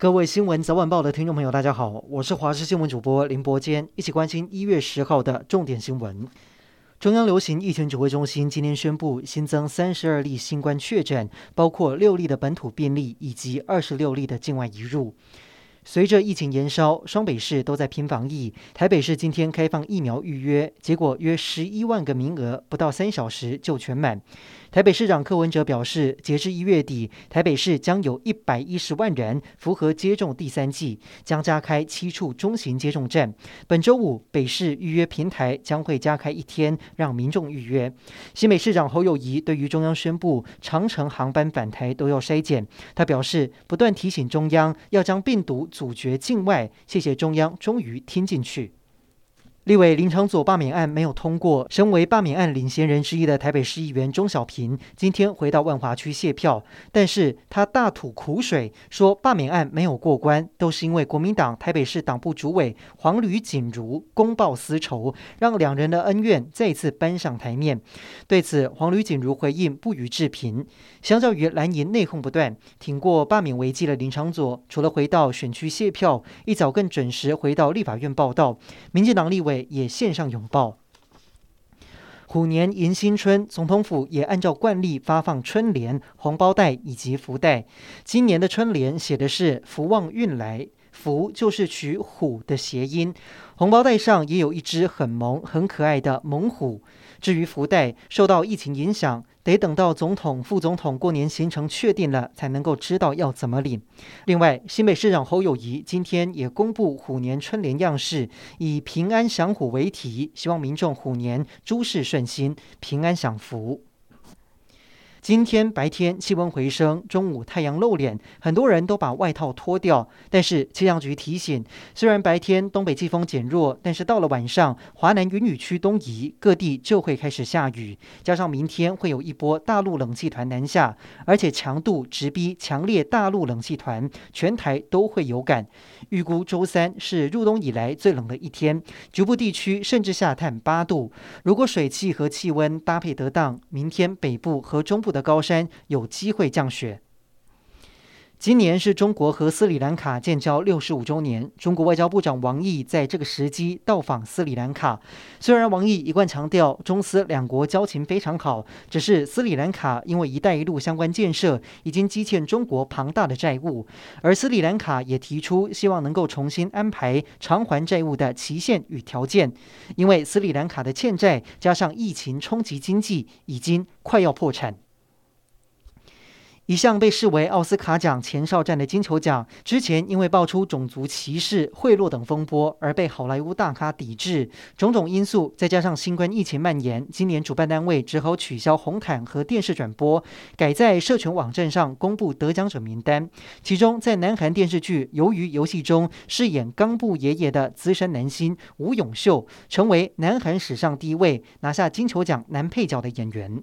各位新闻早晚报的听众朋友，大家好，我是华视新闻主播林伯坚，一起关心一月十号的重点新闻。中央流行疫情指挥中心今天宣布新增三十二例新冠确诊，包括六例的本土病例以及二十六例的境外移入。随着疫情延烧，双北市都在拼防疫。台北市今天开放疫苗预约，结果约十一万个名额，不到三小时就全满。台北市长柯文哲表示，截至一月底，台北市将有一百一十万人符合接种第三剂，将加开七处中型接种站。本周五，北市预约平台将会加开一天，让民众预约。新北市长侯友谊对于中央宣布长程航班返台都要筛检，他表示不断提醒中央要将病毒阻绝境外，谢谢中央终于听进去。立委林长佐罢免案没有通过，身为罢免案领衔人之一的台北市议员钟小平今天回到万华区谢票，但是他大吐苦水，说罢免案没有过关，都是因为国民党台北市党部主委黄吕锦如公报私仇，让两人的恩怨再次搬上台面。对此，黄吕锦如回应不予置评。相较于蓝营内讧不断、挺过罢免危机的林长佐，除了回到选区谢票，一早更准时回到立法院报道。民进党立委。也献上拥抱。虎年迎新春，总统府也按照惯例发放春联、红包袋以及福袋。今年的春联写的是“福旺运来”，福就是取虎的谐音。红包袋上也有一只很萌、很可爱的猛虎。至于福袋，受到疫情影响，得等到总统、副总统过年行程确定了，才能够知道要怎么领。另外，新北市长侯友谊今天也公布虎年春联样式，以“平安祥虎”为题，希望民众虎年诸事顺心、平安享福。今天白天气温回升，中午太阳露脸，很多人都把外套脱掉。但是气象局提醒，虽然白天东北季风减弱，但是到了晚上，华南云雨区东移，各地就会开始下雨。加上明天会有一波大陆冷气团南下，而且强度直逼强烈大陆冷气团，全台都会有感。预估周三是入冬以来最冷的一天，局部地区甚至下探八度。如果水汽和气温搭配得当，明天北部和中部的高山有机会降雪。今年是中国和斯里兰卡建交六十五周年，中国外交部长王毅在这个时机到访斯里兰卡。虽然王毅一贯强调中斯两国交情非常好，只是斯里兰卡因为“一带一路”相关建设已经积欠中国庞大的债务，而斯里兰卡也提出希望能够重新安排偿还债务的期限与条件，因为斯里兰卡的欠债加上疫情冲击经济，已经快要破产。一向被视为奥斯卡奖前哨战的金球奖，之前因为爆出种族歧视、贿赂等风波而被好莱坞大咖抵制。种种因素，再加上新冠疫情蔓延，今年主办单位只好取消红毯和电视转播，改在社群网站上公布得奖者名单。其中，在南韩电视剧《鱿鱼游戏》中饰演冈部爷爷的资深男星吴永秀，成为南韩史上第一位拿下金球奖男配角的演员。